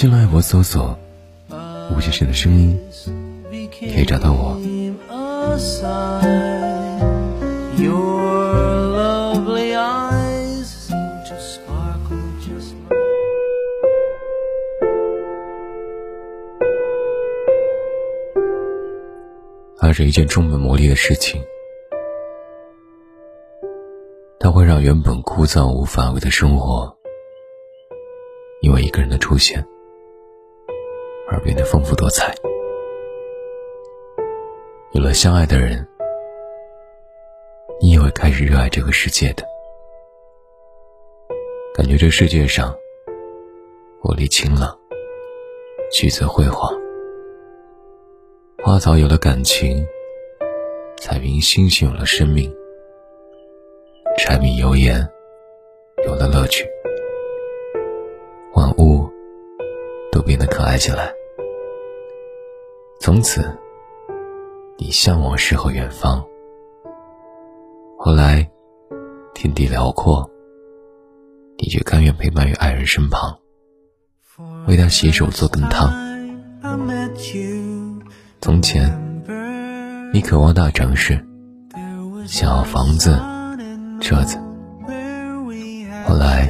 新浪微博搜索“吴先生的声音”，可以找到我。aside. Your lovely eyes seem to sparkle just like 爱是一件充满魔力的事情，它会让原本枯燥无法味的生活，因为一个人的出现而变得丰富多彩。有了相爱的人，你也会开始热爱这个世界的，感觉这世界上活力晴朗，橘子辉煌。花草有了感情，彩云星星有了生命，柴米油盐有了乐趣，万物都变得可爱起来。从此，你向往诗和远方。后来，天地辽阔，你却甘愿陪伴于爱人身旁，为他洗手做羹汤。从前，你渴望大城市，想要房子、车子。后来，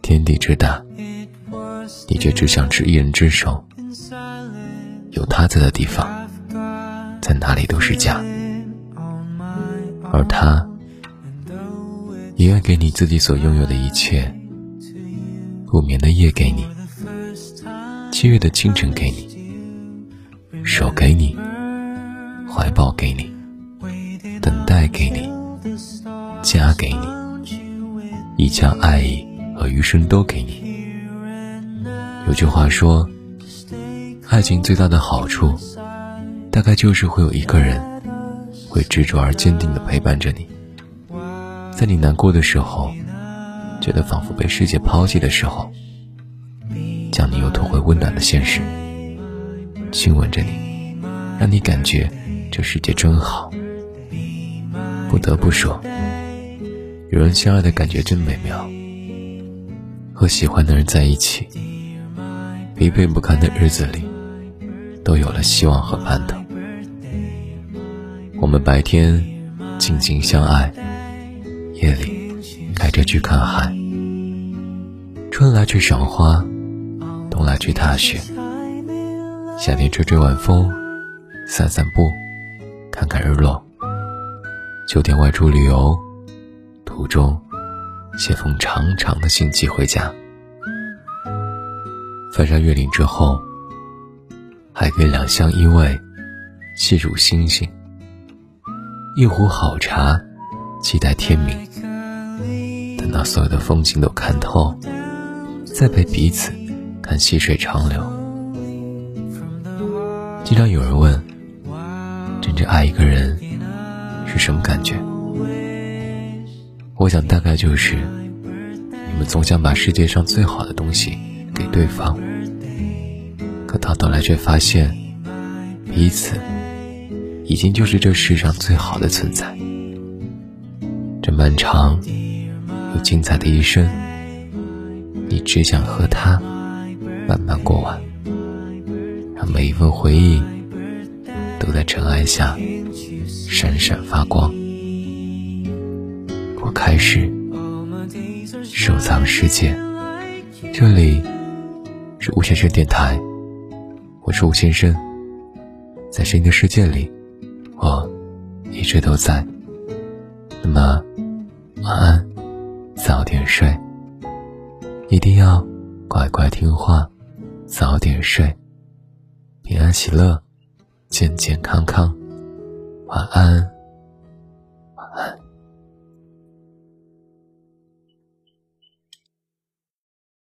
天地之大，你却只想执一人之手。有他在的地方，在哪里都是家。而他，也愿给你自己所拥有的一切。不眠的夜给你，七月的清晨给你，手给你，怀抱给你，等待给你，家给你，一腔爱意和余生都给你。有句话说。爱情最大的好处，大概就是会有一个人会执着而坚定地陪伴着你，在你难过的时候，觉得仿佛被世界抛弃的时候，将你又拖回温暖的现实，亲吻着你，让你感觉这世界真好。不得不说，有人相爱的感觉真美妙。和喜欢的人在一起，疲惫不堪的日子里，都有了希望和盼头。我们白天静静相爱，夜里开车去看海。春来去赏花，冬来去踏雪。夏天吹吹晚风，散散步，看看日落。秋天外出旅游，途中写封长长的信寄回家。翻山越岭之后，还可以两相依偎，细数星星。一壶好茶，期待天明。等到所有的风景都看透，再陪彼此看细水长流。经常有人问，真正爱一个人是什么感觉？我想大概就是，你们总想把世界上最好的东西给对方，可到头来却发现，彼此已经就是这世上最好的存在。这漫长又精彩的一生，你只想和他慢慢过完，让每一份回忆都在尘埃下闪闪发光。我开始收藏世界，这里是吴先生电台，我是吴先生，在声音的世界里，我一直都在。那么，晚安，早点睡，一定要乖乖听话，早点睡，平安喜乐，健健康康，晚安。